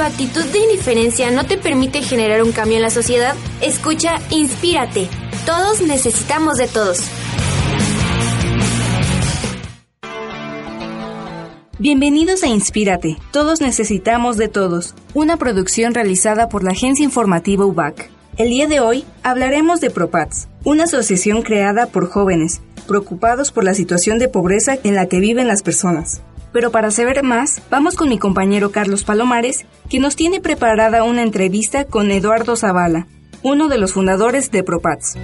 tu actitud de indiferencia no te permite generar un cambio en la sociedad, escucha Inspírate. Todos necesitamos de todos. Bienvenidos a Inspírate. Todos necesitamos de todos. Una producción realizada por la agencia informativa UBAC. El día de hoy hablaremos de ProPats, una asociación creada por jóvenes preocupados por la situación de pobreza en la que viven las personas. Pero para saber más, vamos con mi compañero Carlos Palomares, que nos tiene preparada una entrevista con Eduardo Zavala, uno de los fundadores de ProPats.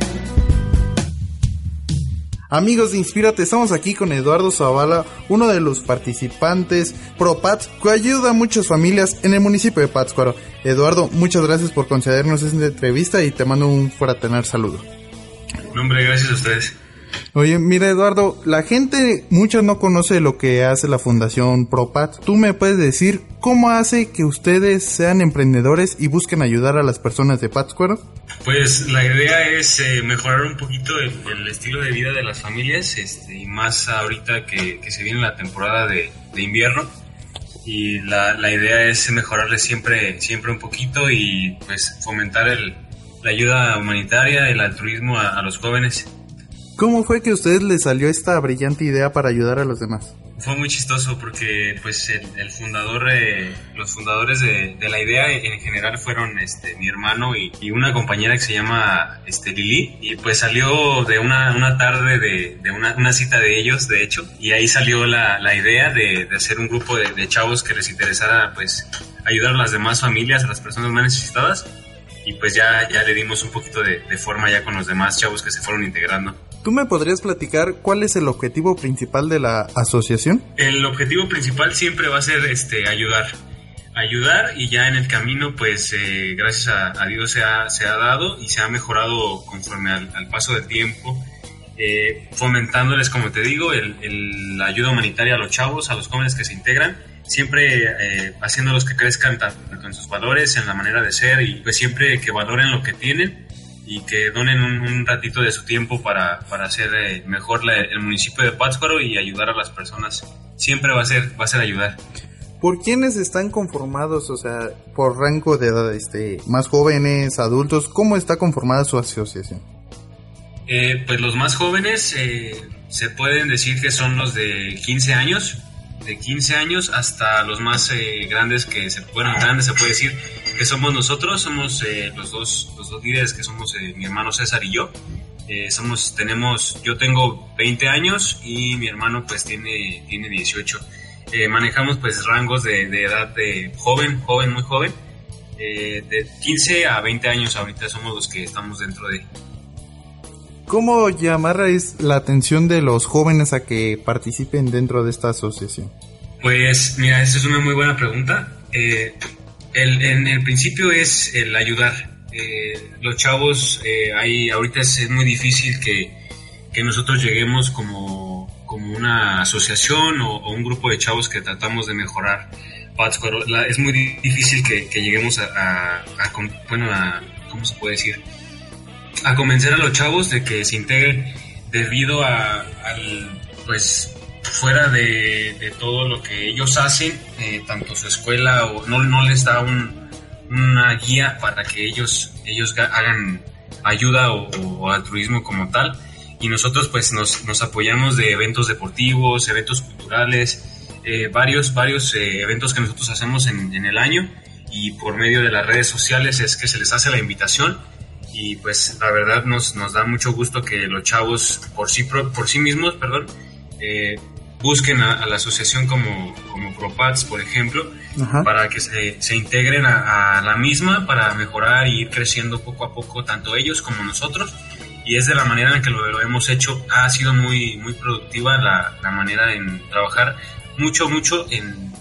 Amigos de Inspírate, estamos aquí con Eduardo Zavala, uno de los participantes ProPats, que ayuda a muchas familias en el municipio de Pátzcuaro. Eduardo, muchas gracias por concedernos esta entrevista y te mando un fraternal saludo. hombre, gracias a ustedes. Oye, mira Eduardo, la gente mucho no conoce lo que hace la Fundación ProPat. ¿Tú me puedes decir cómo hace que ustedes sean emprendedores y busquen ayudar a las personas de Pátzcuaro? Pues la idea es eh, mejorar un poquito el, estilo de vida de las familias este, y más ahorita que, se viene la temporada de, invierno y la, idea es mejorarle siempre, siempre un poquito y pues fomentar la ayuda humanitaria, el altruismo a los jóvenes. ¿Cómo fue que a ustedes les salió esta brillante idea para ayudar a los demás? Fue muy chistoso porque pues el, fundador, eh, los fundadores de, la idea en general fueron este, mi hermano y, una compañera que se llama este, Lili y pues salió de una, una tarde de, de una, una, cita de ellos de hecho y ahí salió la, la idea de, de, hacer un grupo de, de, chavos que les interesara pues ayudar a las demás familias, a las personas más necesitadas y pues ya, ya le dimos un poquito de, de forma ya con los demás chavos que se fueron integrando. ¿Tú me podrías platicar cuál es el objetivo principal de la asociación? El objetivo principal siempre va a ser este, ayudar. Ayudar y ya en el camino, pues eh, gracias a, Dios se ha, se ha, dado y se ha mejorado conforme al, paso del tiempo, eh, fomentándoles, como te digo, el, la ayuda humanitaria a los chavos, a los jóvenes que se integran, siempre eh, haciéndolos que crezcan tanto en sus valores, en la manera de ser y pues siempre que valoren lo que tienen y que donen un, ratito de su tiempo para, para hacer eh, mejor el municipio de Pátzcuaro y ayudar a las personas. Siempre va a ser, va a ser ayudar. ¿Por quiénes están conformados? O sea, por rango de edad, este, más jóvenes, adultos, ¿cómo está conformada su asociación? Eh, pues los más jóvenes eh, se pueden decir que son los de 15 años, de 15 años hasta los más grandes que se, bueno, grandes se puede decir que somos nosotros, somos eh, los, dos, los dos líderes que somos eh, mi hermano César y yo. Eh, somos, tenemos, yo tengo 20 años y mi hermano pues tiene, tiene 18. manejamos pues rangos de, edad de joven, joven, muy joven. de 15 a 20 años ahorita somos los que estamos dentro de... ¿Cómo llamar la atención de los jóvenes a que participen dentro de esta asociación? Pues mira, esa es una muy buena pregunta. Eh, en el principio es el ayudar. Eh, los chavos, eh, ahí ahorita es, muy difícil que, que, nosotros lleguemos como, como una asociación o, un grupo de chavos que tratamos de mejorar es muy difícil que, que lleguemos a, a, bueno, a, ¿cómo se puede decir? A convencer a los chavos de que se integren debido a, al, pues, fuera de, todo lo que ellos hacen, eh, tanto su escuela o no, no les da una guía para que ellos, ellos hagan ayuda o, altruismo como tal. Y nosotros pues nos, nos, apoyamos de eventos deportivos, eventos culturales, eh, varios, varios eh, eventos que nosotros hacemos en, el año y por medio de las redes sociales es que se les hace la invitación y pues la verdad nos, nos da mucho gusto que los chavos por sí, por sí mismos, perdón, eh, busquen a, la asociación como, como ProPats, por ejemplo, para que se, se integren a, la misma para mejorar y ir creciendo poco a poco, tanto ellos como nosotros. Y es de la manera en que lo, hemos hecho. Ha sido muy, muy productiva la, la manera en trabajar. Mucho, mucho en,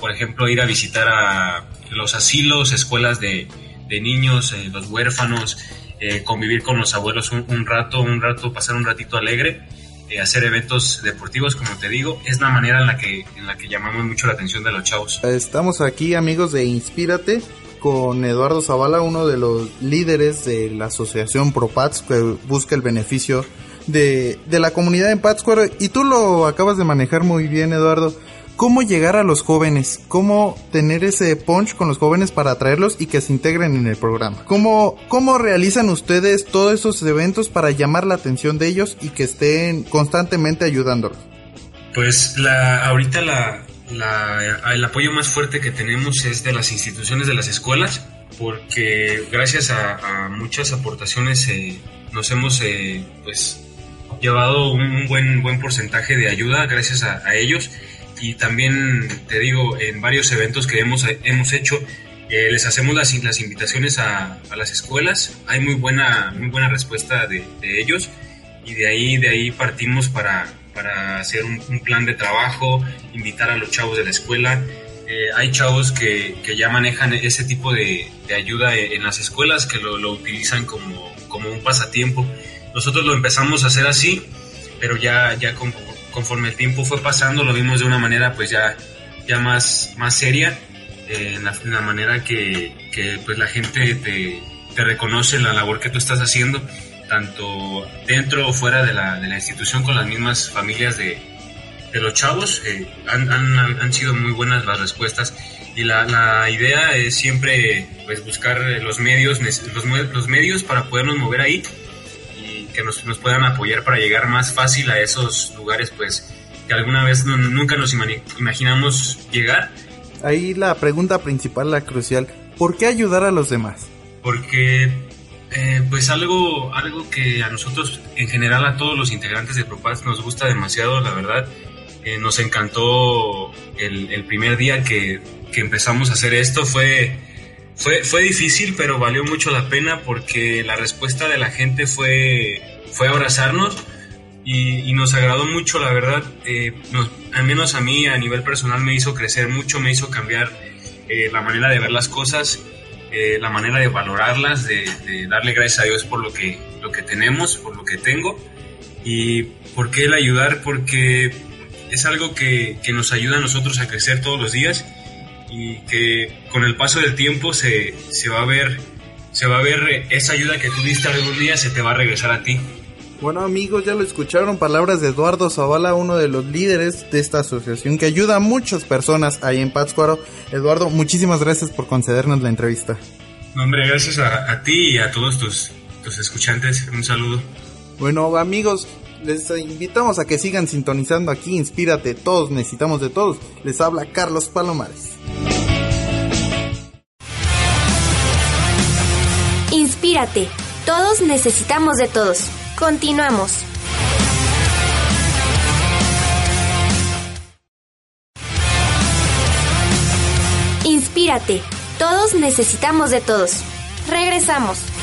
por ejemplo, ir a visitar a los asilos, escuelas de, de niños, eh, los huérfanos, eh, convivir con los abuelos un, rato, un rato, pasar un ratito alegre eh, hacer eventos deportivos, como te digo, es la manera en la que en la que llamamos mucho la atención de los chavos. Estamos aquí, amigos de Inspírate, con Eduardo Zavala, uno de los líderes de la asociación ProPats que busca el beneficio de, de la comunidad en Pátzcuaro y tú lo acabas de manejar muy bien, Eduardo. Cómo llegar a los jóvenes, cómo tener ese punch con los jóvenes para atraerlos y que se integren en el programa. ¿Cómo, cómo realizan ustedes todos esos eventos para llamar la atención de ellos y que estén constantemente ayudándolos? Pues la, ahorita la, el apoyo más fuerte que tenemos es de las instituciones de las escuelas, porque gracias a, muchas aportaciones eh, nos hemos eh, pues llevado un, buen, buen porcentaje de ayuda gracias a, ellos y también te digo en varios eventos que hemos, hemos hecho eh, les hacemos las, las invitaciones a, a, las escuelas. Hay muy buena muy buena respuesta de, de, ellos y de ahí de ahí partimos para, para hacer un, plan de trabajo invitar a los chavos de la escuela. Eh, hay chavos que, que, ya manejan ese tipo de, de ayuda en, las escuelas que lo, lo utilizan como, como un pasatiempo. Nosotros lo empezamos a hacer así, pero ya, ya conforme el tiempo fue pasando, lo vimos de una manera pues ya, ya más, más seria, eh, en, la, manera que, pues la gente te, reconoce la labor que tú estás haciendo, tanto dentro o fuera de la, de la institución con las mismas familias de, de los chavos. Eh, han, han, sido muy buenas las respuestas y la, la, idea es siempre pues buscar los medios, los medios para podernos mover ahí que nos, puedan apoyar para llegar más fácil a esos lugares, pues que alguna vez nunca nos imaginamos llegar. Ahí la pregunta principal, la crucial, ¿por qué ayudar a los demás? Porque eh, pues algo, algo que a nosotros, en general a todos los integrantes de Propaz nos gusta demasiado, la verdad. Eh, nos encantó el, el, primer día que, que empezamos a hacer esto, fue fue, fue difícil, pero valió mucho la pena porque la respuesta de la gente fue, fue abrazarnos y, nos agradó mucho, la verdad. Eh, al menos a mí, a nivel personal, me hizo crecer mucho, me hizo cambiar eh, la manera de ver las cosas, eh, la manera de valorarlas, de, darle gracias a Dios por lo que, lo que tenemos, por lo que tengo. ¿Y por qué el ayudar? Porque es algo que, que nos ayuda a nosotros a crecer todos los días y que con el paso del tiempo se, se, va a ver se va a ver esa ayuda que tú diste algún día se te va a regresar a ti. Bueno amigos, ya lo escucharon, palabras de Eduardo Zavala, uno de los líderes de esta asociación que ayuda a muchas personas ahí en Pátzcuaro. Eduardo, muchísimas gracias por concedernos la entrevista. hombre, gracias a, a ti y a todos tus, tus escuchantes. Un saludo. Bueno amigos, les invitamos a que sigan sintonizando aquí, inspírate, todos necesitamos de todos. Les habla Carlos Palomares. Inspírate, todos necesitamos de todos. Continuamos. Inspírate, todos necesitamos de todos. Regresamos.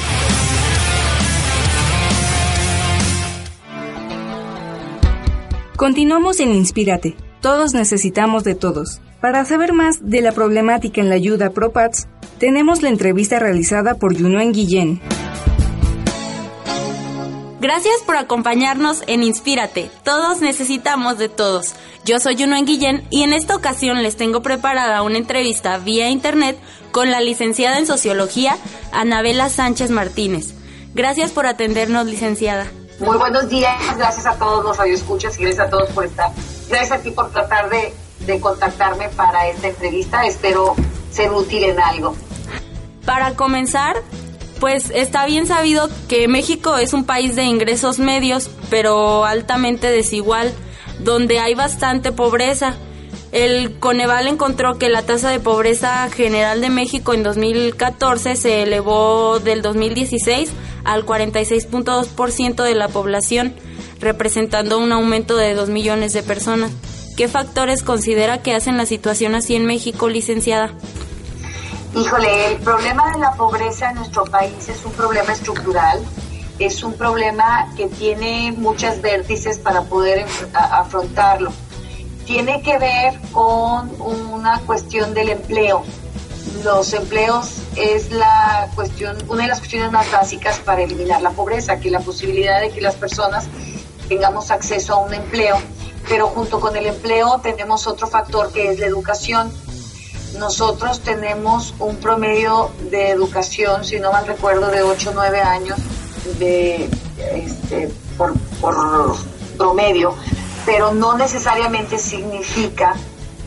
Continuamos en Inspírate. Todos necesitamos de todos. Para saber más de la problemática en la ayuda ProPats, tenemos la entrevista realizada por Yunuen Guillén. Gracias por acompañarnos en Inspírate. Todos necesitamos de todos. Yo soy Yunuen Guillén y en esta ocasión les tengo preparada una entrevista vía internet con la licenciada en Sociología, Anabela Sánchez Martínez. Gracias por atendernos, licenciada. Muy buenos días, gracias a todos los radioescuchas y gracias a todos por estar. Gracias a ti por tratar de, de contactarme para esta entrevista. Espero ser útil en algo. Para comenzar, pues está bien sabido que México es un país de ingresos medios, pero altamente desigual, donde hay bastante pobreza. El Coneval encontró que la tasa de pobreza general de México en 2014 se elevó del 2016 al 46.2% de la población, representando un aumento de 2 millones de personas. ¿Qué factores considera que hacen la situación así en México, licenciada? Híjole, el problema de la pobreza en nuestro país es un problema estructural, es un problema que tiene muchas vértices para poder afrontarlo. Tiene que ver con una cuestión del empleo los empleos es la cuestión, una de las cuestiones más básicas para eliminar la pobreza, que la posibilidad de que las personas tengamos acceso a un empleo, pero junto con el empleo tenemos otro factor que es la educación. Nosotros tenemos un promedio de educación, si no mal recuerdo, de 8 o 9 años de, este, por, por promedio, pero no necesariamente significa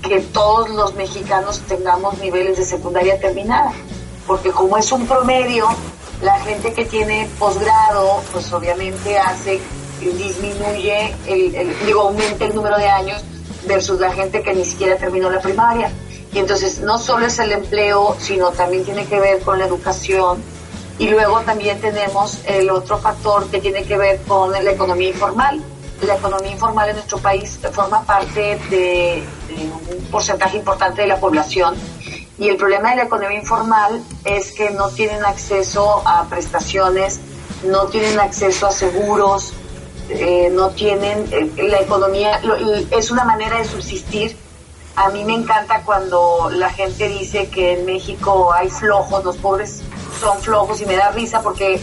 que todos los mexicanos tengamos niveles de secundaria terminada, porque como es un promedio, la gente que tiene posgrado, pues obviamente hace, disminuye, el, digo, aumenta el número de años versus la gente que ni siquiera terminó la primaria. Y entonces no solo es el empleo, sino también tiene que ver con la educación. Y luego también tenemos el otro factor que tiene que ver con la economía informal. La economía informal en nuestro país forma parte de, un porcentaje importante de la población. Y el problema de la economía informal es que no tienen acceso a prestaciones, no tienen acceso a seguros, eh, no tienen, eh, la economía es una manera de subsistir a mí me encanta cuando la gente dice que en México hay flojos, los pobres son flojos y me da risa porque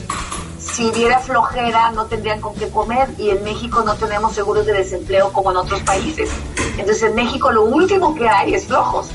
si hubiera flojera no tendrían con qué comer y en México no tenemos seguros de desempleo como en otros países. Entonces en México lo último que hay es flojos.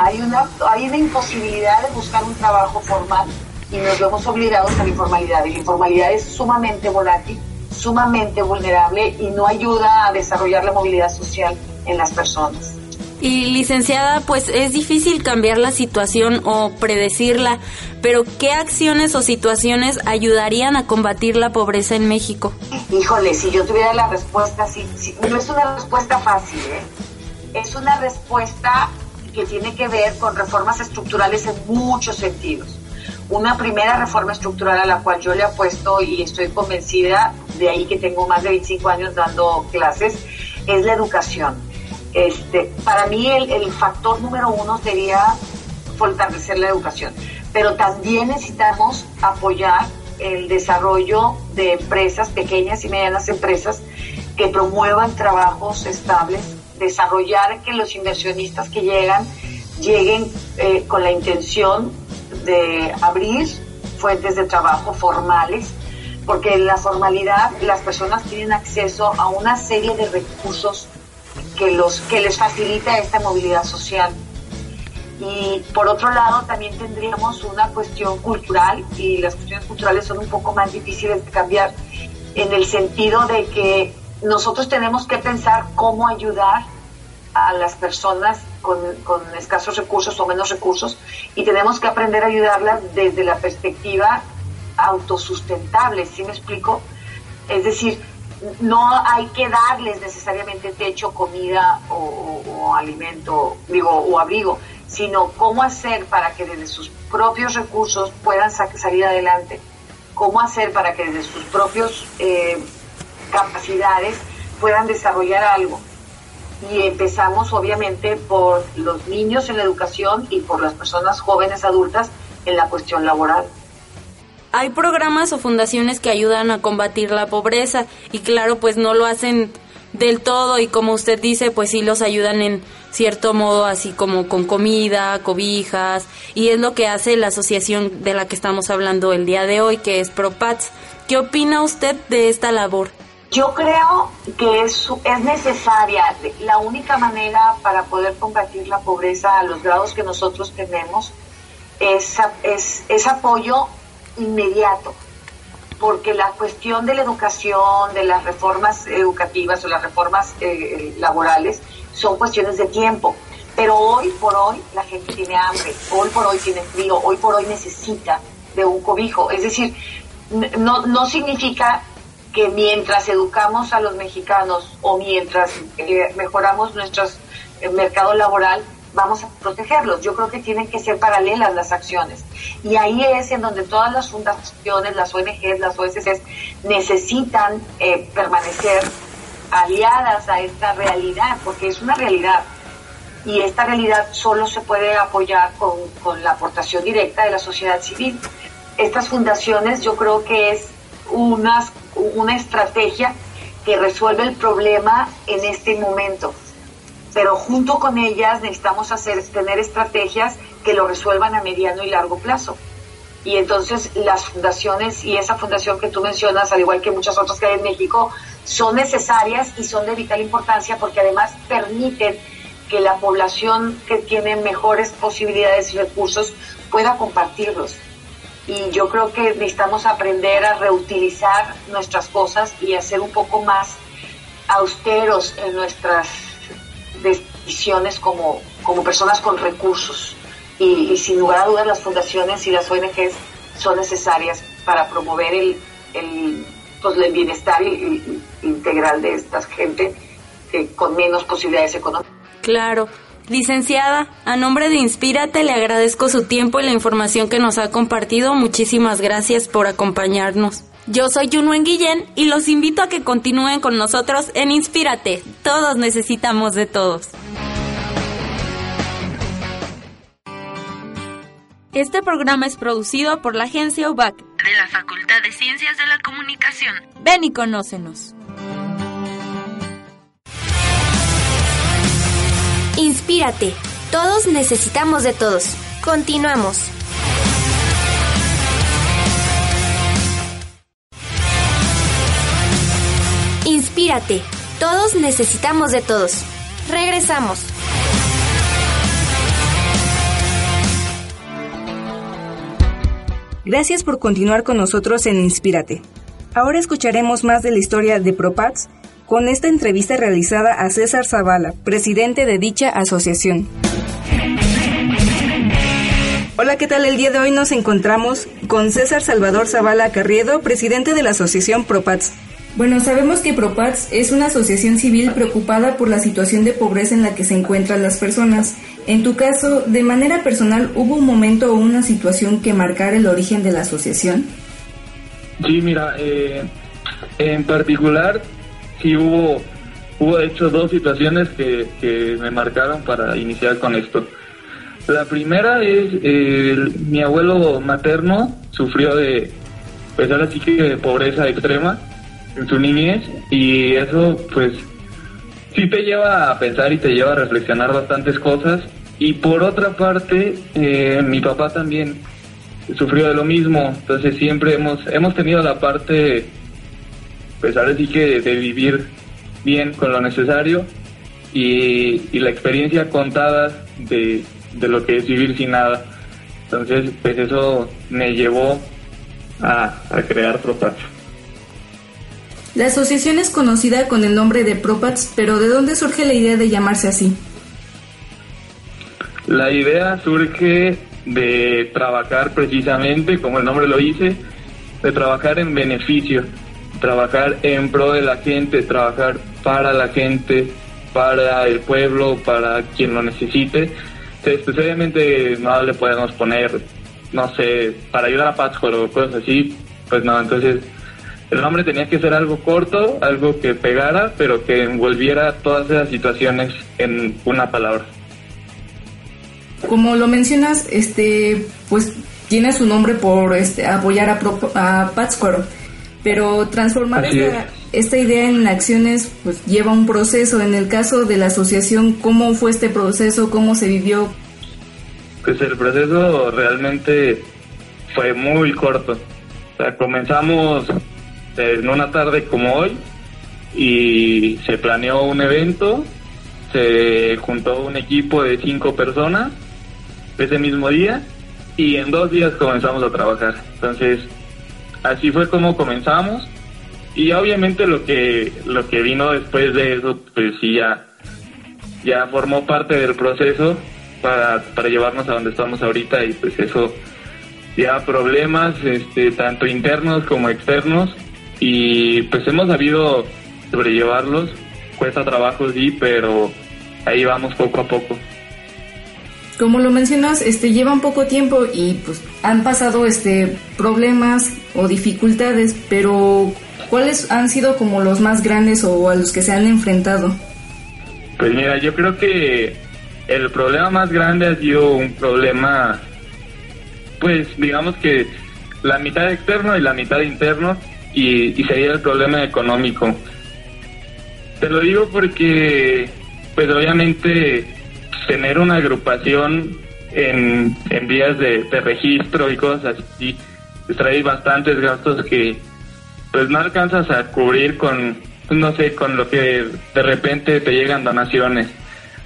Hay una hay una imposibilidad de buscar un trabajo formal y nos vemos obligados a la informalidad. Y la informalidad es sumamente volátil, sumamente vulnerable y no ayuda a desarrollar la movilidad social en las personas. Y licenciada, pues es difícil cambiar la situación o predecirla, pero ¿qué acciones o situaciones ayudarían a combatir la pobreza en México? Híjole, si yo tuviera la respuesta, sí, no es una respuesta fácil, ¿eh? es una respuesta que tiene que ver con reformas estructurales en muchos sentidos. Una primera reforma estructural a la cual yo le apuesto y estoy convencida, de ahí que tengo más de 25 años dando clases, es la educación este, para mí el, factor número uno sería fortalecer la educación, pero también necesitamos apoyar el desarrollo de empresas, pequeñas y medianas empresas, que promuevan trabajos estables, desarrollar que los inversionistas que llegan lleguen eh, con la intención de abrir fuentes de trabajo formales, porque en la formalidad las personas tienen acceso a una serie de recursos que, los, que les facilita esta movilidad social. Y por otro lado, también tendríamos una cuestión cultural, y las cuestiones culturales son un poco más difíciles de cambiar, en el sentido de que nosotros tenemos que pensar cómo ayudar a las personas con, con, escasos recursos o menos recursos y tenemos que aprender a ayudarlas desde la perspectiva autosustentable, ¿sí me explico? Es decir, no hay que darles necesariamente techo, comida o, alimento, digo, o abrigo, sino cómo hacer para que desde sus propios recursos puedan salir adelante, cómo hacer para que desde sus propios eh, capacidades puedan desarrollar algo. Y empezamos obviamente por los niños en la educación y por las personas jóvenes adultas en la cuestión laboral hay programas o fundaciones que ayudan a combatir la pobreza y claro, pues no lo hacen del todo y como usted dice, pues sí los ayudan en cierto modo, así como con comida, cobijas, y es lo que hace la asociación de la que estamos hablando el día de hoy, que es ProPats. ¿Qué opina usted de esta labor? Yo creo que es, es necesaria. La única manera para poder combatir la pobreza a los grados que nosotros tenemos es, es, es apoyo inmediato, porque la cuestión de la educación, de las reformas educativas o las reformas eh, laborales son cuestiones de tiempo. Pero hoy por hoy la gente tiene hambre, hoy por hoy tiene frío, hoy por hoy necesita de un cobijo. Es decir, no, no significa que mientras educamos a los mexicanos o mientras eh, mejoramos nuestro eh, mercado laboral, vamos a protegerlos. Yo creo que tienen que ser paralelas las acciones. Y ahí es en donde todas las fundaciones, las ONGs, las OSCs necesitan eh, permanecer aliadas a esta realidad, porque es una realidad. Y esta realidad solo se puede apoyar con, con la aportación directa de la sociedad civil. Estas fundaciones yo creo que es una, una estrategia que resuelve el problema en este momento pero junto con ellas necesitamos hacer, tener estrategias que lo resuelvan a mediano y largo plazo. Y entonces las fundaciones y esa fundación que tú mencionas, al igual que muchas otras que hay en México, son necesarias y son de vital importancia porque además permiten que la población que tiene mejores posibilidades y recursos pueda compartirlos. Y yo creo que necesitamos aprender a reutilizar nuestras cosas y a ser un poco más austeros en nuestras visiones como, como personas con recursos. Y, sin lugar a dudas las fundaciones y las ONGs son necesarias para promover el, el, pues, el bienestar integral de esta gente con menos posibilidades económicas. Claro. Licenciada, a nombre de Inspírate le agradezco su tiempo y la información que nos ha compartido. Muchísimas gracias por acompañarnos. Yo soy Junwen Guillén y los invito a que continúen con nosotros en Inspírate. Todos necesitamos de todos. Este programa es producido por la agencia UBAC de la Facultad de Ciencias de la Comunicación. Ven y conócenos. Inspírate. Todos necesitamos de todos. Continuamos. Inspírate. Todos necesitamos de todos. Regresamos. Gracias por continuar con nosotros en Inspírate. Ahora escucharemos más de la historia de ProPats con esta entrevista realizada a César Zavala, presidente de dicha asociación. Hola, ¿qué tal? El día de hoy nos encontramos con César Salvador Zavala Carriedo, presidente de la asociación ProPats. Bueno, sabemos que ProPats es una asociación civil preocupada por la situación de pobreza en la que se encuentran las personas. En tu caso, de manera personal, ¿hubo un momento o una situación que marcara el origen de la asociación? Sí, mira, eh, en particular, sí hubo, hubo de hecho dos situaciones que, que me marcaron para iniciar con esto. La primera es, mi abuelo materno sufrió de, pues ahora sí que de pobreza extrema en su niñez y eso pues sí te lleva a pensar y te lleva a reflexionar bastantes cosas. Y por otra parte eh, mi papá también sufrió de lo mismo. Entonces siempre hemos hemos tenido la parte pues ahora sí que de vivir bien con lo necesario y, la experiencia contada de, de, lo que es vivir sin nada. Entonces pues eso me llevó a, a crear Propatio la asociación es conocida con el nombre de Propats, pero ¿de dónde surge la idea de llamarse así? La idea surge de trabajar precisamente, como el nombre lo dice, de trabajar en beneficio, trabajar en pro de la gente, trabajar para la gente, para el pueblo, para quien lo necesite. Especialmente no le podemos poner, no sé, para ayudar a Pátzcuaro o cosas así, pues no, entonces el nombre tenía que ser algo corto, algo que pegara, pero que envolviera todas esas situaciones en una palabra. Como lo mencionas, este, pues tiene su nombre por este, apoyar a, a Pátzcuaro, pero transformar esta, esta, idea en acciones pues lleva un proceso. En el caso de la asociación, ¿cómo fue este proceso? ¿Cómo se vivió? Pues el proceso realmente fue muy corto. O sea, comenzamos en una tarde como hoy y se planeó un evento, se juntó un equipo de cinco personas ese mismo día y en dos días comenzamos a trabajar. Entonces, así fue como comenzamos y obviamente lo que lo que vino después de eso, pues sí ya ya formó parte del proceso para, para llevarnos a donde estamos ahorita y pues eso ya problemas este tanto internos como externos y pues hemos sabido sobrellevarlos. Cuesta trabajo, sí, pero ahí vamos poco a poco. Como lo mencionas, este lleva un poco tiempo y pues han pasado este problemas o dificultades, pero ¿cuáles han sido como los más grandes o a los que se han enfrentado? Pues mira, yo creo que el problema más grande ha sido un problema, pues digamos que la mitad externo y la mitad interno, y, sería el problema económico. Te lo digo porque, pues obviamente, tener una agrupación en, en vías de, registro y cosas así, trae bastantes gastos que pues no alcanzas a cubrir con, no sé, con lo que de repente te llegan donaciones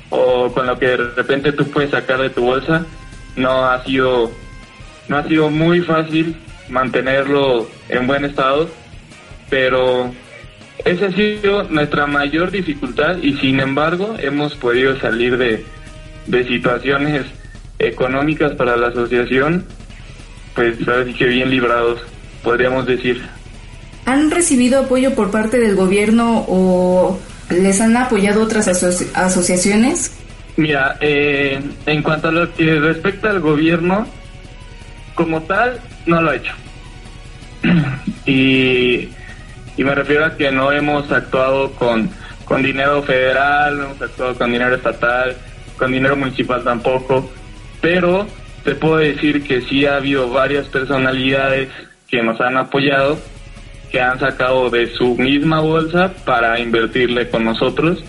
o con lo que de repente tú puedes sacar de tu bolsa. No ha sido, no ha sido muy fácil mantenerlo en buen estado, pero esa ha sido nuestra mayor dificultad y sin embargo hemos podido salir de, de situaciones económicas para la asociación, pues así que bien librados, podríamos decir. ¿Han recibido apoyo por parte del gobierno o les han apoyado otras asociaciones? Mira, eh, en cuanto a lo que respecta al gobierno, como tal, no lo ha hecho. y, y me refiero a que no hemos actuado con, con dinero federal, no hemos actuado con dinero estatal, con dinero municipal tampoco, pero te puedo decir que sí ha habido varias personalidades que nos han apoyado, que han sacado de su misma bolsa para invertirle con nosotros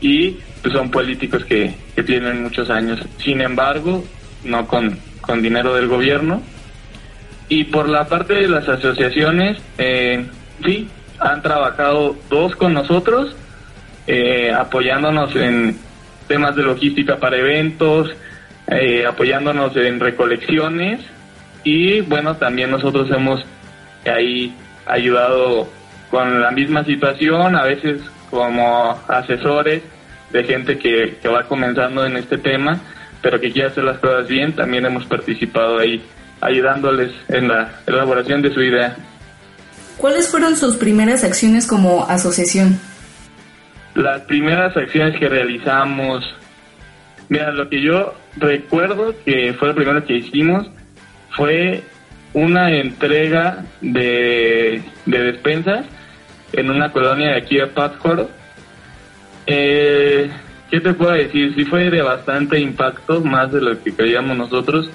y pues, son políticos que, que tienen muchos años. Sin embargo, no con, con dinero del gobierno. Y por la parte de las asociaciones, eh, sí, han trabajado dos con nosotros, eh, apoyándonos en temas de logística para eventos, eh, apoyándonos en recolecciones. Y bueno, también nosotros hemos ahí ayudado con la misma situación, a veces como asesores de gente que, que va comenzando en este tema, pero que quiere hacer las cosas bien, también hemos participado ahí ayudándoles en la elaboración de su idea. ¿Cuáles fueron sus primeras acciones como asociación? Las primeras acciones que realizamos, mira, lo que yo recuerdo que fue lo primero que hicimos fue una entrega de, de despensas en una colonia de aquí de Pátzcuaro. Eh, ¿Qué te puedo decir? Sí fue de bastante impacto, más de lo que creíamos nosotros,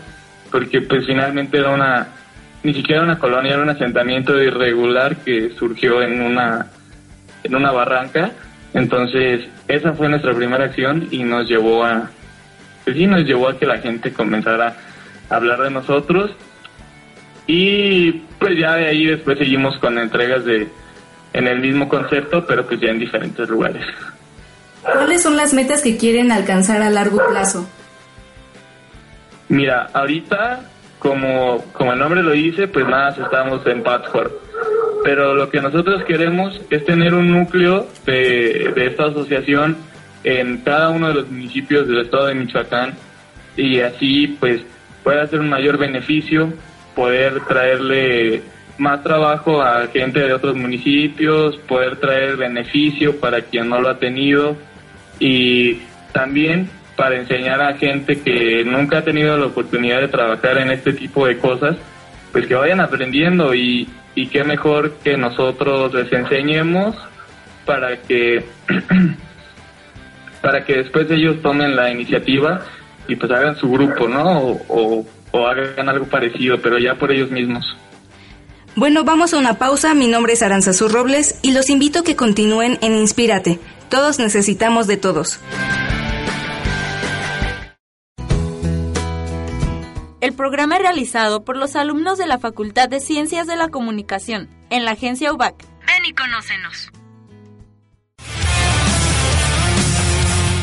porque pues finalmente era una, ni siquiera una colonia, era un asentamiento irregular que surgió en una, en una barranca. Entonces, esa fue nuestra primera acción y nos llevó a, pues sí, nos llevó a que la gente comenzara a hablar de nosotros. Y pues ya de ahí después seguimos con entregas de, en el mismo concepto, pero pues ya en diferentes lugares. ¿Cuáles son las metas que quieren alcanzar a largo plazo? Mira, ahorita, como, como el nombre lo dice, pues nada, estamos en Pátzcuaro. Pero lo que nosotros queremos es tener un núcleo de, de esta asociación en cada uno de los municipios del estado de Michoacán y así pues puede hacer un mayor beneficio, poder traerle más trabajo a gente de otros municipios, poder traer beneficio para quien no lo ha tenido y también para enseñar a gente que nunca ha tenido la oportunidad de trabajar en este tipo de cosas, pues que vayan aprendiendo y, y qué mejor que nosotros les enseñemos para que para que después ellos tomen la iniciativa y pues hagan su grupo, ¿no? O, o, hagan algo parecido, pero ya por ellos mismos. Bueno, vamos a una pausa. Mi nombre es Aranzazú Robles y los invito a que continúen en Inspírate. Todos necesitamos de todos. El programa es realizado por los alumnos de la Facultad de Ciencias de la Comunicación en la agencia UBAC. Ven y conócenos.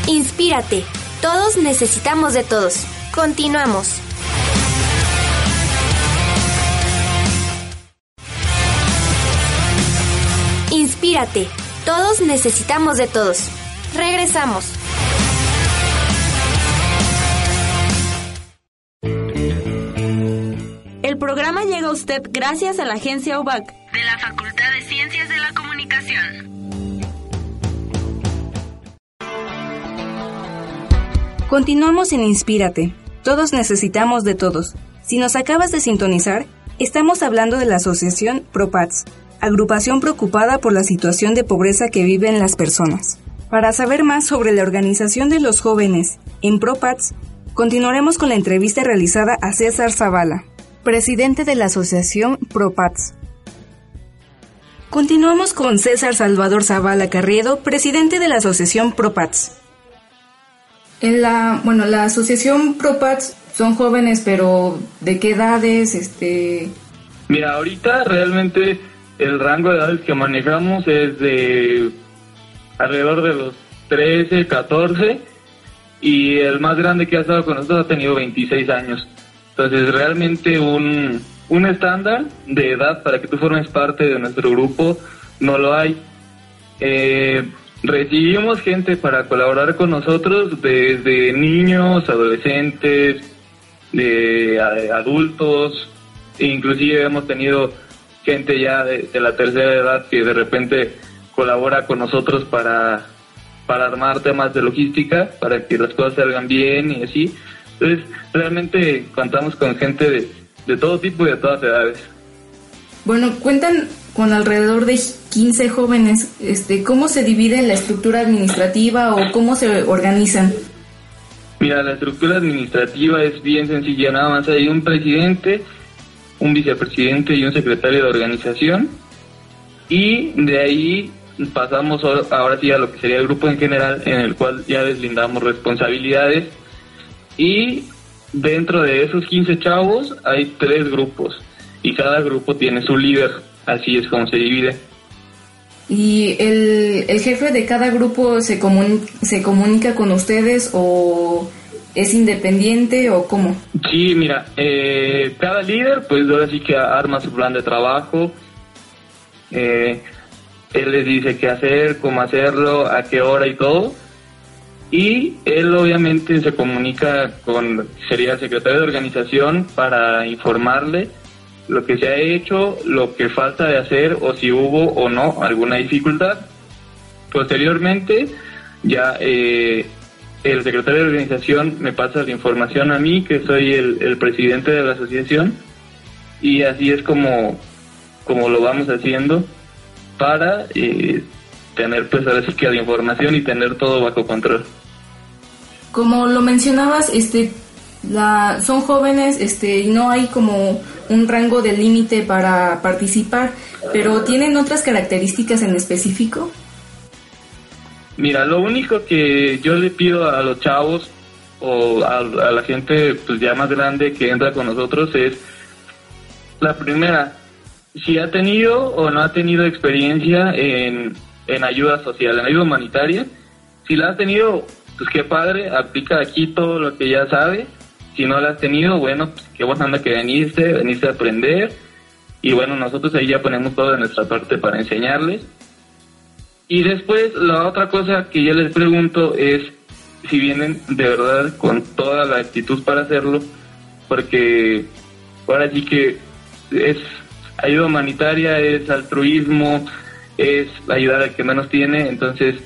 Inspírate. Todos necesitamos de todos. Continuamos. Inspírate. Todos necesitamos de todos. Regresamos. Programa llega a usted gracias a la agencia UBAC de la Facultad de Ciencias de la Comunicación. Continuamos en Inspírate. Todos necesitamos de todos. Si nos acabas de sintonizar, estamos hablando de la asociación ProPats, agrupación preocupada por la situación de pobreza que viven las personas. Para saber más sobre la organización de los jóvenes en ProPats, continuaremos con la entrevista realizada a César Zavala, presidente de la asociación ProPats. Continuamos con César Salvador Zavala Carriedo, presidente de la asociación ProPats. En la, bueno, la asociación ProPats son jóvenes, pero ¿de qué edades? Este... Mira, ahorita realmente el rango de edades que manejamos es de alrededor de los 13, 14 y el más grande que ha estado con nosotros ha tenido 26 años. Entonces realmente un, un estándar de edad para que tú formes parte de nuestro grupo no lo hay. Eh, recibimos gente para colaborar con nosotros desde niños, adolescentes, de adultos, e inclusive hemos tenido gente ya de, la tercera edad que de repente colabora con nosotros para, para armar temas de logística, para que las cosas salgan bien y así. Entonces, realmente contamos con gente de, de todo tipo y de todas edades. Bueno, cuentan con alrededor de 15 jóvenes. Este, ¿Cómo se divide la estructura administrativa o cómo se organizan? Mira, la estructura administrativa es bien sencilla, nada más hay un presidente, un vicepresidente y un secretario de organización. Y de ahí pasamos ahora sí a lo que sería el grupo en general, en el cual ya deslindamos responsabilidades. Y dentro de esos 15 chavos hay tres grupos y cada grupo tiene su líder, así es como se divide. ¿Y el, el jefe de cada grupo se, se comunica con ustedes o es independiente o cómo? Sí, mira, eh, cada líder pues ahora sí que arma su plan de trabajo, eh, él les dice qué hacer, cómo hacerlo, a qué hora y todo. Y él obviamente se comunica con, sería el secretario de organización para informarle lo que se ha hecho, lo que falta de hacer o si hubo o no alguna dificultad. Posteriormente, ya eh, el secretario de organización me pasa la información a mí, que soy el, presidente de la asociación, y así es como, como lo vamos haciendo para eh, tener pues ahora sí que la información y tener todo bajo control. Como lo mencionabas, este la, son jóvenes este, y no hay como un rango de límite para participar, pero ¿tienen otras características en específico? Mira, lo único que yo le pido a los chavos o a, la gente pues ya más grande que entra con nosotros es la primera, si ha tenido o no ha tenido experiencia en, en ayuda social, en ayuda humanitaria, si la ha tenido, pues qué padre, aplica aquí todo lo que ya sabe si no la has tenido, bueno, pues qué buena que veniste, veniste a aprender. Y bueno, nosotros ahí ya ponemos toda nuestra parte para enseñarles. Y después la otra cosa que yo les pregunto es si vienen de verdad con toda la actitud para hacerlo, porque ahora sí que es ayuda humanitaria, es altruismo, es ayudar al que menos tiene, entonces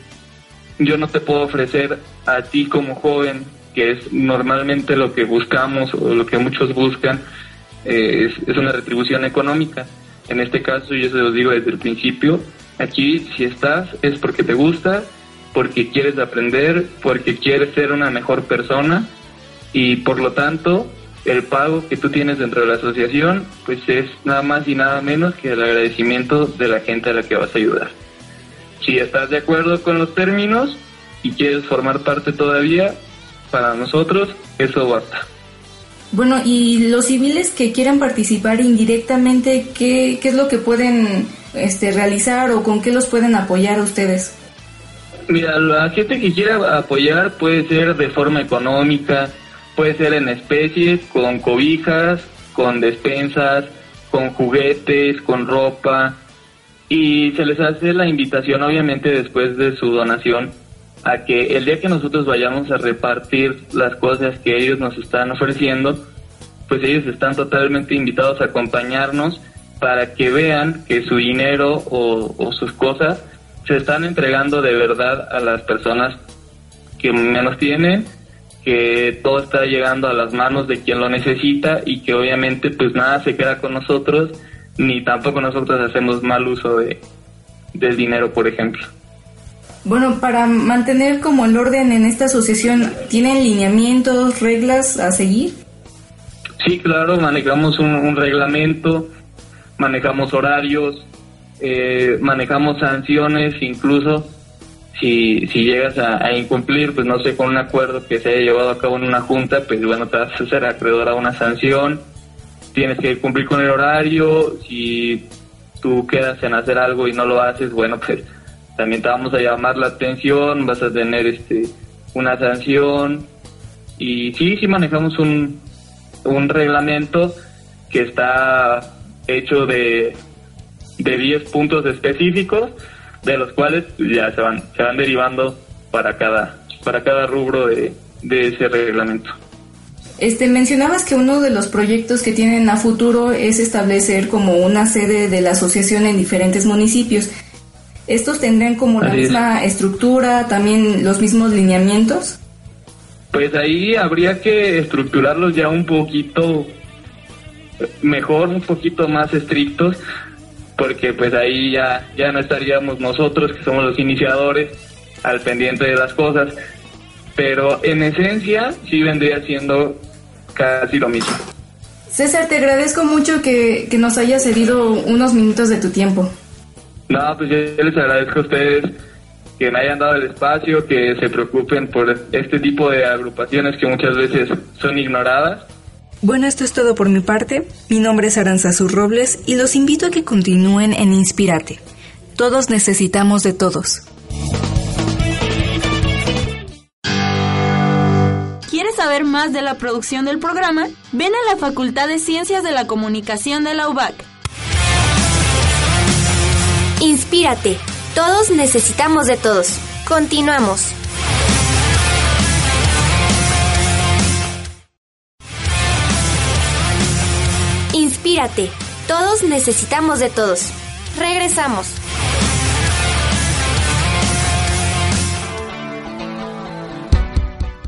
yo no te puedo ofrecer a ti como joven que es normalmente lo que buscamos o lo que muchos buscan, eh, es, una retribución económica. En este caso, yo se los digo desde el principio, aquí si estás es porque te gusta, porque quieres aprender, porque quieres ser una mejor persona y por lo tanto el pago que tú tienes dentro de la asociación pues es nada más y nada menos que el agradecimiento de la gente a la que vas a ayudar. Si estás de acuerdo con los términos y quieres formar parte todavía, para nosotros eso basta. Bueno, y los civiles que quieran participar indirectamente, ¿qué, qué es lo que pueden este, realizar o con qué los pueden apoyar ustedes? Mira, la gente que quiera apoyar puede ser de forma económica, puede ser en especie, con cobijas, con despensas, con juguetes, con ropa, y se les hace la invitación obviamente después de su donación a que el día que nosotros vayamos a repartir las cosas que ellos nos están ofreciendo, pues ellos están totalmente invitados a acompañarnos para que vean que su dinero o, sus cosas se están entregando de verdad a las personas que menos tienen, que todo está llegando a las manos de quien lo necesita y que obviamente pues nada se queda con nosotros, ni tampoco nosotros hacemos mal uso de, del dinero, por ejemplo. Bueno, para mantener como el orden en esta asociación, ¿tienen lineamientos, reglas a seguir? Sí, claro, manejamos un, reglamento, manejamos horarios, eh, manejamos sanciones, incluso. Si, si llegas a, incumplir, pues no sé, con un acuerdo que se haya llevado a cabo en una junta, pues bueno, te vas a hacer acreedor a una sanción, tienes que cumplir con el horario, si tú quedas en hacer algo y no lo haces, bueno, pues también te vamos a llamar la atención, vas a tener este una sanción y sí, sí manejamos un, un reglamento que está hecho de, de 10 puntos específicos de los cuales ya se van, se van derivando para cada, para cada rubro de, de ese reglamento. Este, mencionabas que uno de los proyectos que tienen a futuro es establecer como una sede de la asociación en diferentes municipios. ¿Estos tendrán como la misma estructura, también los mismos lineamientos? Pues ahí habría que estructurarlos ya un poquito mejor, un poquito más estrictos, porque pues ahí ya, ya no estaríamos nosotros, que somos los iniciadores, al pendiente de las cosas, pero en esencia sí vendría siendo casi lo mismo. César, te agradezco mucho que, nos hayas cedido unos minutos de tu tiempo. No, pues yo les agradezco a ustedes que me hayan dado el espacio, que se preocupen por este tipo de agrupaciones que muchas veces son ignoradas. Bueno, esto es todo por mi parte. Mi nombre es Aranzazú Robles y los invito a que continúen en Inspirate. Todos necesitamos de todos. saber más de la producción del programa, ven a la Facultad de Ciencias de la Comunicación de la UBAC. Inspírate. Todos necesitamos de todos. Continuamos. Inspírate. Todos necesitamos de todos. Regresamos.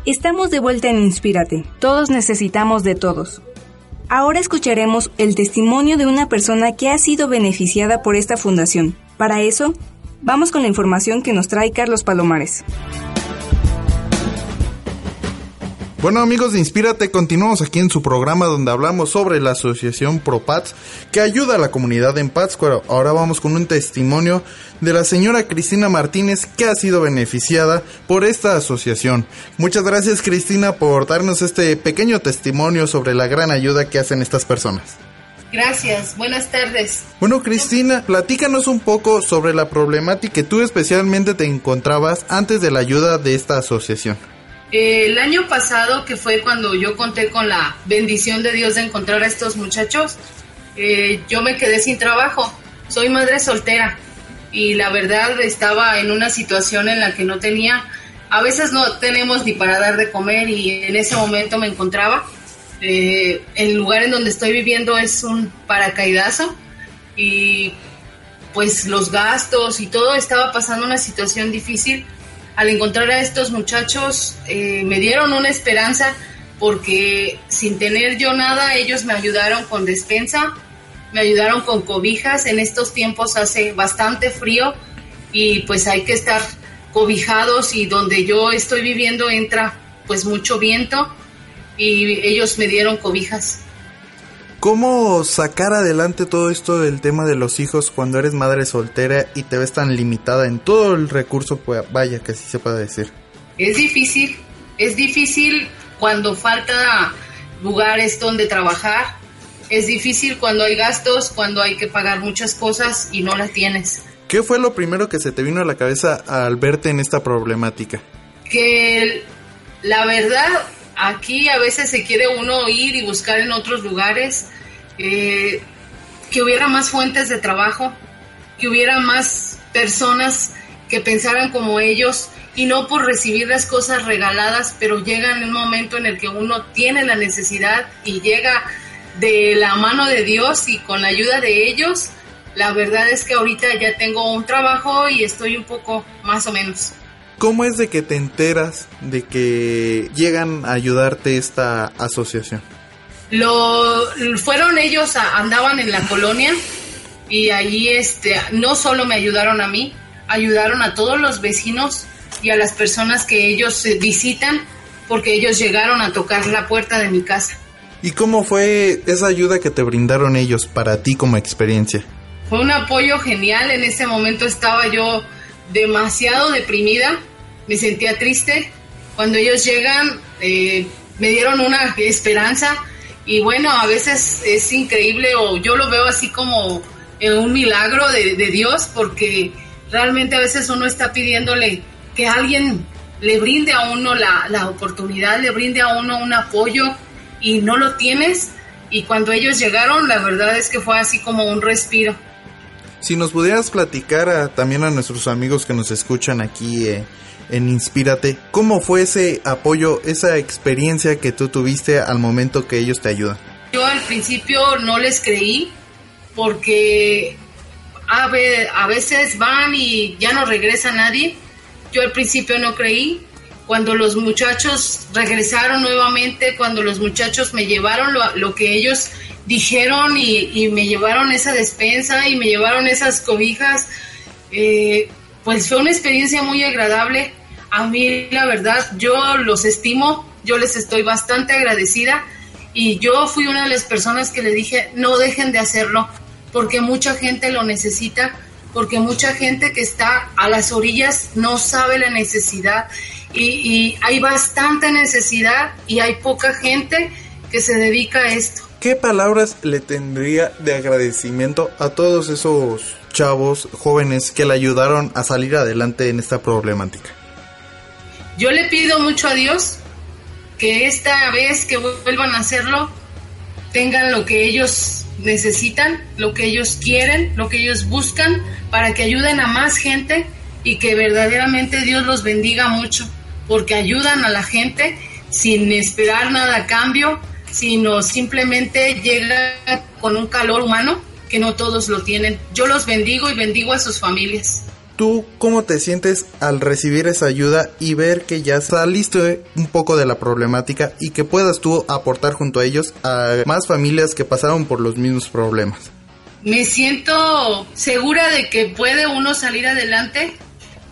Estamos de vuelta en Inspírate. Todos necesitamos de todos. Ahora escucharemos el testimonio de una persona que ha sido beneficiada por esta fundación. Para eso, vamos con la información que nos trae Carlos Palomares. Bueno amigos de Inspírate, continuamos aquí en su programa donde hablamos sobre la asociación ProPats que ayuda a la comunidad en Pátzcuaro. Ahora vamos con un testimonio de la señora Cristina Martínez que ha sido beneficiada por esta asociación. Muchas gracias Cristina por darnos este pequeño testimonio sobre la gran ayuda que hacen estas personas. Gracias, buenas tardes. Bueno, Cristina, platícanos un poco sobre la problemática que tú especialmente te encontrabas antes de la ayuda de esta asociación. Eh, el año pasado, que fue cuando yo conté con la bendición de Dios de encontrar a estos muchachos, eh, yo me quedé sin trabajo. Soy madre soltera y la verdad estaba en una situación en la que no tenía, a veces no tenemos ni para dar de comer y en ese momento me encontraba. Eh, el lugar en donde estoy viviendo es un paracaídazo y pues los gastos y todo estaba pasando una situación difícil. Al encontrar a estos muchachos eh, me dieron una esperanza porque sin tener yo nada ellos me ayudaron con despensa, me ayudaron con cobijas, en estos tiempos hace bastante frío y pues hay que estar cobijados y donde yo estoy viviendo entra pues mucho viento y ellos me dieron cobijas. ¿Cómo sacar adelante todo esto del tema de los hijos cuando eres madre soltera y te ves tan limitada en todo el recurso, pues, vaya que así se puede decir? Es difícil, es difícil cuando falta lugares donde trabajar, es difícil cuando hay gastos, cuando hay que pagar muchas cosas y no las tienes. ¿Qué fue lo primero que se te vino a la cabeza al verte en esta problemática? Que la verdad, aquí a veces se quiere uno ir y buscar en otros lugares, eh, que hubiera más fuentes de trabajo, que hubiera más personas que pensaran como ellos y no por recibir las cosas regaladas, pero llega en un momento en el que uno tiene la necesidad y llega de la mano de Dios y con la ayuda de ellos, la verdad es que ahorita ya tengo un trabajo y estoy un poco más o menos. ¿Cómo es de que te enteras de que llegan a ayudarte esta asociación? Lo fueron ellos, andaban en la colonia y allí este, no solo me ayudaron a mí, ayudaron a todos los vecinos y a las personas que ellos eh, visitan porque ellos llegaron a tocar la puerta de mi casa. ¿Y cómo fue esa ayuda que te brindaron ellos para ti como experiencia? Fue un apoyo genial, en ese momento estaba yo demasiado deprimida, me sentía triste. Cuando ellos llegan, eh, me dieron una esperanza y bueno, a veces es increíble o yo lo veo así como un milagro de, Dios porque realmente a veces uno está pidiéndole que alguien le brinde a uno la, la, oportunidad, le brinde a uno un apoyo y no lo tienes. Y cuando ellos llegaron, la verdad es que fue así como un respiro. Si nos pudieras platicar también a nuestros amigos que nos escuchan aquí eh, en Inspírate, ¿cómo fue ese apoyo, esa experiencia que tú tuviste al momento que ellos te ayudan? Yo al principio no les creí porque a, veces van y ya no regresa nadie. Yo al principio no creí. Cuando los muchachos regresaron nuevamente, cuando los muchachos me llevaron lo, que ellos dijeron y, me llevaron esa despensa y me llevaron esas cobijas, eh, pues fue una experiencia muy agradable. A mí, la verdad, yo los estimo, yo les estoy bastante agradecida y yo fui una de las personas que le dije, no dejen de hacerlo, porque mucha gente lo necesita, porque mucha gente que está a las orillas no sabe la necesidad y, hay bastante necesidad y hay poca gente que se dedica a esto. ¿Qué palabras le tendría de agradecimiento a todos esos chavos jóvenes que le ayudaron a salir adelante en esta problemática? Yo le pido mucho a Dios que esta vez que vuelvan a hacerlo tengan lo que ellos necesitan, lo que ellos quieren, lo que ellos buscan, para que ayuden a más gente y que verdaderamente Dios los bendiga mucho, porque ayudan a la gente sin esperar nada a cambio, sino simplemente llega con un calor humano que no todos lo tienen. Yo los bendigo y bendigo a sus familias. ¿Tú cómo te sientes al recibir esa ayuda y ver que ya saliste un poco de la problemática y que puedas tú aportar junto a ellos a más familias que pasaron por los mismos problemas? Me siento segura de que puede uno salir adelante.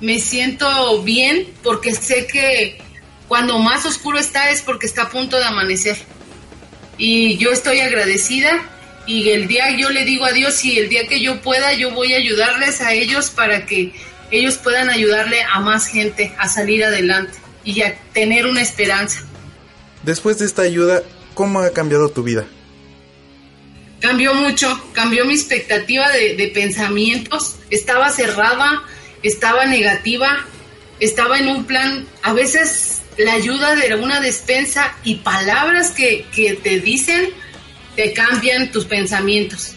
Me siento bien porque sé que cuando más oscuro está es porque está a punto de amanecer. Y yo estoy agradecida y el día yo le digo a Dios y el día que yo pueda yo voy a ayudarles a ellos para que ellos puedan ayudarle a más gente a salir adelante y a tener una esperanza. Después de esta ayuda, ¿cómo ha cambiado tu vida? Cambió mucho, cambió mi expectativa de, de pensamientos, estaba cerrada, estaba negativa, estaba en un plan, a veces la ayuda de una despensa y palabras que, que te dicen te cambian tus pensamientos.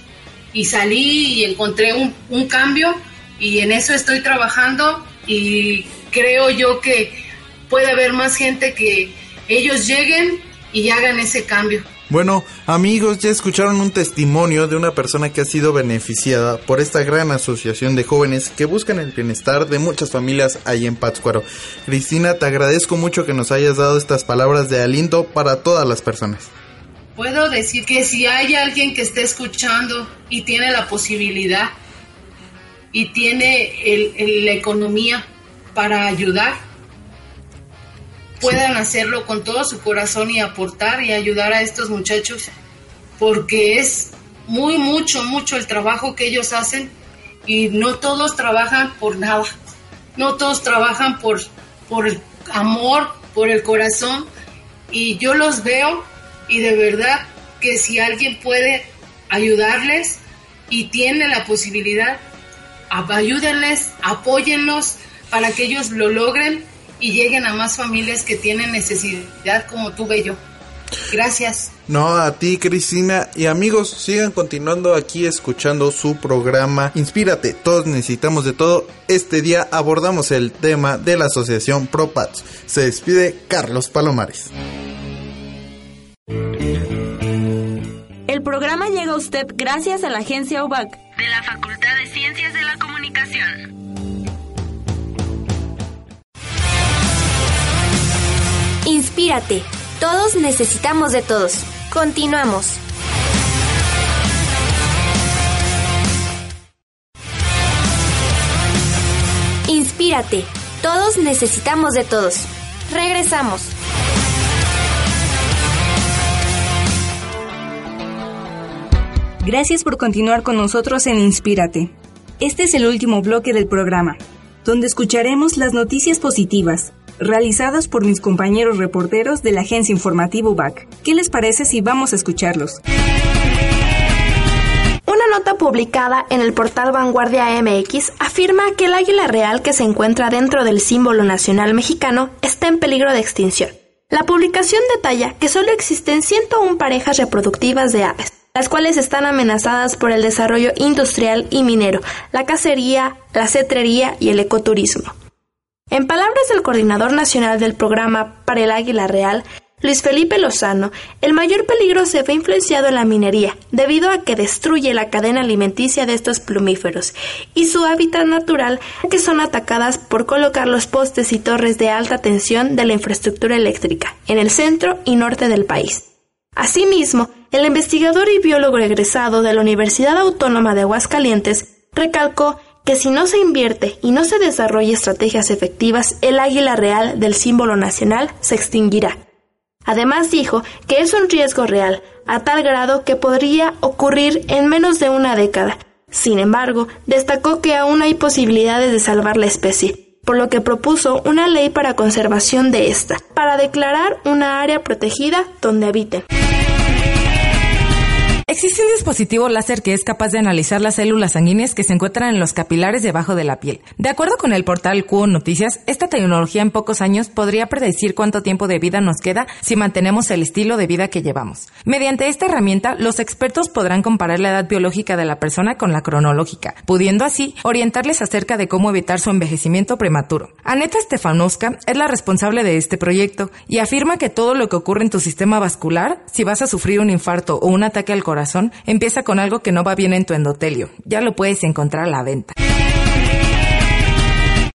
Y salí y encontré un, un cambio y en eso estoy trabajando y creo yo que puede haber más gente que ellos lleguen y hagan ese cambio. Bueno, amigos, ya escucharon un testimonio de una persona que ha sido beneficiada por esta gran asociación de jóvenes que buscan el bienestar de muchas familias ahí en Pátzcuaro. Cristina, te agradezco mucho que nos hayas dado estas palabras de aliento para todas las personas puedo decir que si hay alguien que esté escuchando y tiene la posibilidad y tiene la economía para ayudar, puedan hacerlo con todo su corazón y aportar y ayudar a estos muchachos, porque es muy, mucho, mucho el trabajo que ellos hacen y no todos trabajan por nada, no todos trabajan por, por el amor, por el corazón y yo los veo y de verdad que si alguien puede ayudarles y tiene la posibilidad, ayúdenles, apóyenlos para que ellos lo logren y lleguen a más familias que tienen necesidad como tuve yo. Gracias. No, a ti Cristina y amigos, sigan continuando aquí escuchando su programa Inspírate, todos necesitamos de todo. Este día abordamos el tema de la asociación ProPats. Se despide Carlos Palomares. El programa llega a usted gracias a la agencia UBAC de la Facultad de Ciencias de la Comunicación. Inspírate. Todos necesitamos de todos. Continuamos. Inspírate. Todos necesitamos de todos. Regresamos. Gracias por continuar con nosotros en Inspírate. Este es el último bloque del programa, donde escucharemos las noticias positivas, realizadas por mis compañeros reporteros de la agencia informativa UBAC. ¿Qué les parece si vamos a escucharlos? Una nota publicada en el portal Vanguardia MX afirma que el águila real que se encuentra dentro del símbolo nacional mexicano está en peligro de extinción. La publicación detalla que solo existen 101 parejas reproductivas de aves, las cuales están amenazadas por el desarrollo industrial y minero, la cacería, la cetrería y el ecoturismo. En palabras del coordinador nacional del programa para el Águila Real, Luis Felipe Lozano, el mayor peligro se ve influenciado en la minería, debido a que destruye la cadena alimenticia de estos plumíferos y su hábitat natural, que son atacadas por colocar los postes y torres de alta tensión de la infraestructura eléctrica en el centro y norte del país. Asimismo, el investigador y biólogo egresado de la Universidad Autónoma de Aguascalientes recalcó que si no se invierte y no se desarrolla estrategias efectivas, el águila real del símbolo nacional se extinguirá. Además dijo que es un riesgo real, a tal grado que podría ocurrir en menos de una década. Sin embargo, destacó que aún hay posibilidades de salvar la especie, por lo que propuso una ley para conservación de esta, para declarar una área protegida donde habiten. Existe un dispositivo láser que es capaz de analizar las células sanguíneas que se encuentran en los capilares debajo de la piel. De acuerdo con el portal QO Noticias, esta tecnología en pocos años podría predecir cuánto tiempo de vida nos queda si mantenemos el estilo de vida que llevamos. Mediante esta herramienta, los expertos podrán comparar la edad biológica de la persona con la cronológica, pudiendo así orientarles acerca de cómo evitar su envejecimiento prematuro. Aneta Stefanowska es la responsable de este proyecto y afirma que todo lo que ocurre en tu sistema vascular, si vas a sufrir un infarto o un ataque al corazón, empieza con algo que no va bien en tu endotelio. Ya lo puedes encontrar a la venta.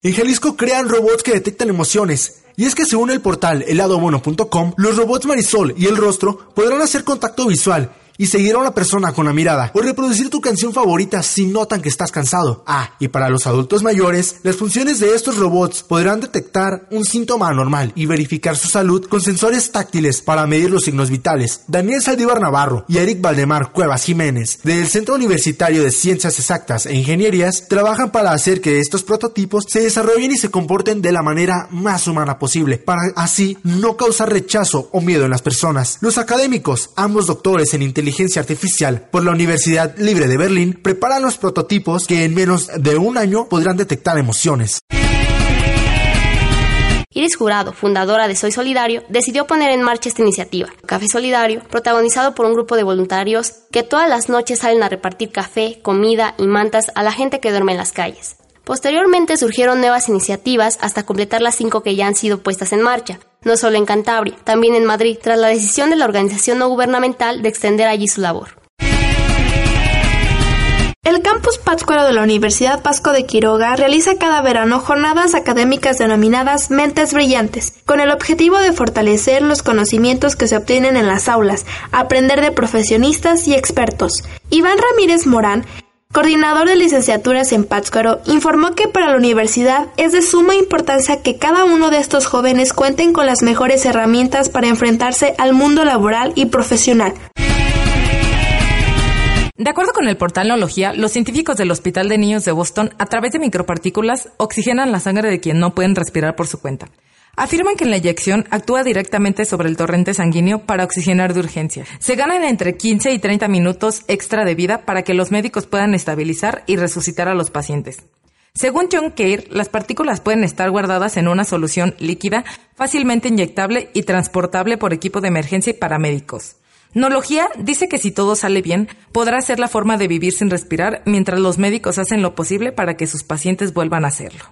En Jalisco crean robots que detectan emociones. Y es que según el portal heladobono.com, los robots Marisol y el rostro podrán hacer contacto visual y seguir a una persona con la mirada o reproducir tu canción favorita si notan que estás cansado. Ah, y para los adultos mayores, las funciones de estos robots podrán detectar un síntoma anormal y verificar su salud con sensores táctiles para medir los signos vitales. Daniel Saldívar Navarro y Eric Valdemar Cuevas Jiménez del Centro Universitario de Ciencias Exactas e Ingenierías trabajan para hacer que estos prototipos se desarrollen y se comporten de la manera más humana posible, para así no causar rechazo o miedo en las personas. Los académicos, ambos doctores en inteligencia inteligencia artificial por la Universidad Libre de Berlín preparan los prototipos que en menos de un año podrán detectar emociones. Iris Jurado, fundadora de Soy Solidario, decidió poner en marcha esta iniciativa, Café Solidario, protagonizado por un grupo de voluntarios que todas las noches salen a repartir café, comida y mantas a la gente que duerme en las calles. Posteriormente surgieron nuevas iniciativas hasta completar las cinco que ya han sido puestas en marcha, no solo en Cantabria, también en Madrid, tras la decisión de la organización no gubernamental de extender allí su labor. El campus Pátzcuaro de la Universidad Pasco de Quiroga realiza cada verano jornadas académicas denominadas Mentes Brillantes, con el objetivo de fortalecer los conocimientos que se obtienen en las aulas, aprender de profesionistas y expertos. Iván Ramírez Morán coordinador de licenciaturas en Pátzcuaro, informó que para la universidad es de suma importancia que cada uno de estos jóvenes cuenten con las mejores herramientas para enfrentarse al mundo laboral y profesional. De acuerdo con el portal Neología, los científicos del Hospital de Niños de Boston, a través de micropartículas, oxigenan la sangre de quien no pueden respirar por su cuenta. Afirman que la inyección actúa directamente sobre el torrente sanguíneo para oxigenar de urgencia. Se ganan entre 15 y 30 minutos extra de vida para que los médicos puedan estabilizar y resucitar a los pacientes. Según John Kerr, las partículas pueden estar guardadas en una solución líquida fácilmente inyectable y transportable por equipo de emergencia y paramédicos. Nología dice que si todo sale bien, podrá ser la forma de vivir sin respirar mientras los médicos hacen lo posible para que sus pacientes vuelvan a hacerlo.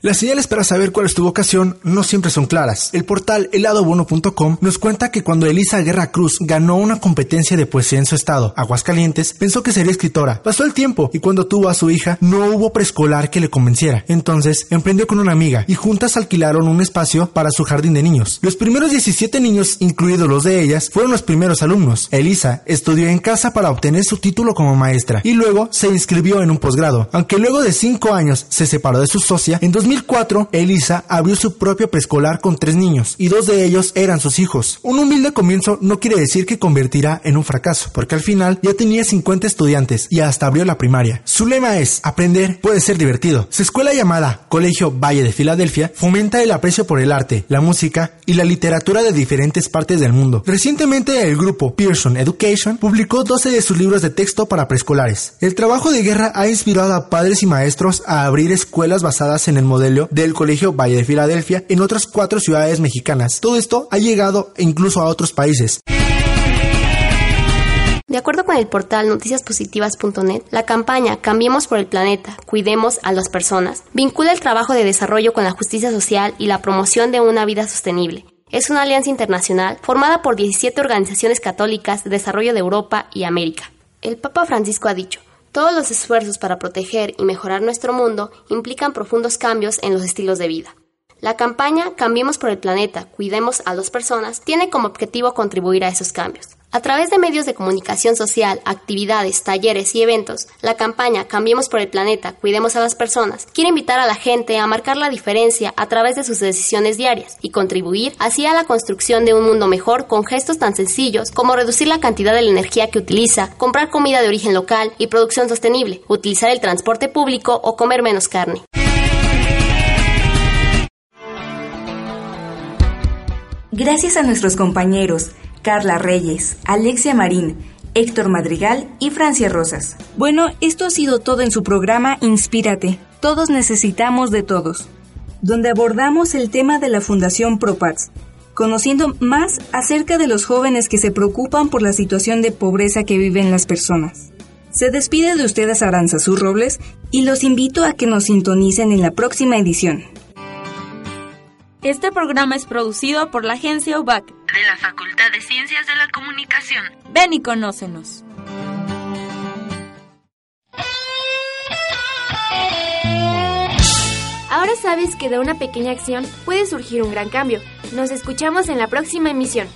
Las señales para saber cuál es tu vocación no siempre son claras. El portal heladobono.com nos cuenta que cuando Elisa Guerra Cruz ganó una competencia de poesía en su estado, Aguascalientes, pensó que sería escritora. Pasó el tiempo y cuando tuvo a su hija no hubo preescolar que le convenciera. Entonces emprendió con una amiga y juntas alquilaron un espacio para su jardín de niños. Los primeros 17 niños, incluidos los de ellas, fueron los primeros alumnos. Elisa estudió en casa para obtener su título como maestra y luego se inscribió en un posgrado. Aunque luego de 5 años se separó de su socia, en 2004, Elisa abrió su propio preescolar con tres niños y dos de ellos eran sus hijos. Un humilde comienzo no quiere decir que convertirá en un fracaso, porque al final ya tenía 50 estudiantes y hasta abrió la primaria. Su lema es, aprender puede ser divertido. Su escuela llamada Colegio Valle de Filadelfia fomenta el aprecio por el arte, la música y la literatura de diferentes partes del mundo. Recientemente el grupo Pearson Education publicó 12 de sus libros de texto para preescolares. El trabajo de guerra ha inspirado a padres y maestros a abrir escuelas basadas en el modelo del Colegio Valle de Filadelfia en otras cuatro ciudades mexicanas. Todo esto ha llegado incluso a otros países. De acuerdo con el portal noticiaspositivas.net, la campaña Cambiemos por el planeta, cuidemos a las personas vincula el trabajo de desarrollo con la justicia social y la promoción de una vida sostenible. Es una alianza internacional formada por 17 organizaciones católicas de desarrollo de Europa y América. El Papa Francisco ha dicho, todos los esfuerzos para proteger y mejorar nuestro mundo implican profundos cambios en los estilos de vida. La campaña Cambiemos por el planeta, cuidemos a las personas tiene como objetivo contribuir a esos cambios. A través de medios de comunicación social, actividades, talleres y eventos, la campaña Cambiemos por el planeta, cuidemos a las personas quiere invitar a la gente a marcar la diferencia a través de sus decisiones diarias y contribuir así a la construcción de un mundo mejor con gestos tan sencillos como reducir la cantidad de la energía que utiliza, comprar comida de origen local y producción sostenible, utilizar el transporte público o comer menos carne. Gracias a nuestros compañeros Carla Reyes, Alexia Marín, Héctor Madrigal y Francia Rosas. Bueno, esto ha sido todo en su programa Inspírate. Todos necesitamos de todos, donde abordamos el tema de la Fundación ProPats, conociendo más acerca de los jóvenes que se preocupan por la situación de pobreza que viven las personas. Se despide de ustedes Aranzazú Robles y los invito a que nos sintonicen en la próxima edición. Este programa es producido por la agencia UBAC de la Facultad de Ciencias de la Comunicación. Ven y conócenos. Ahora sabes que de una pequeña acción puede surgir un gran cambio. Nos escuchamos en la próxima emisión.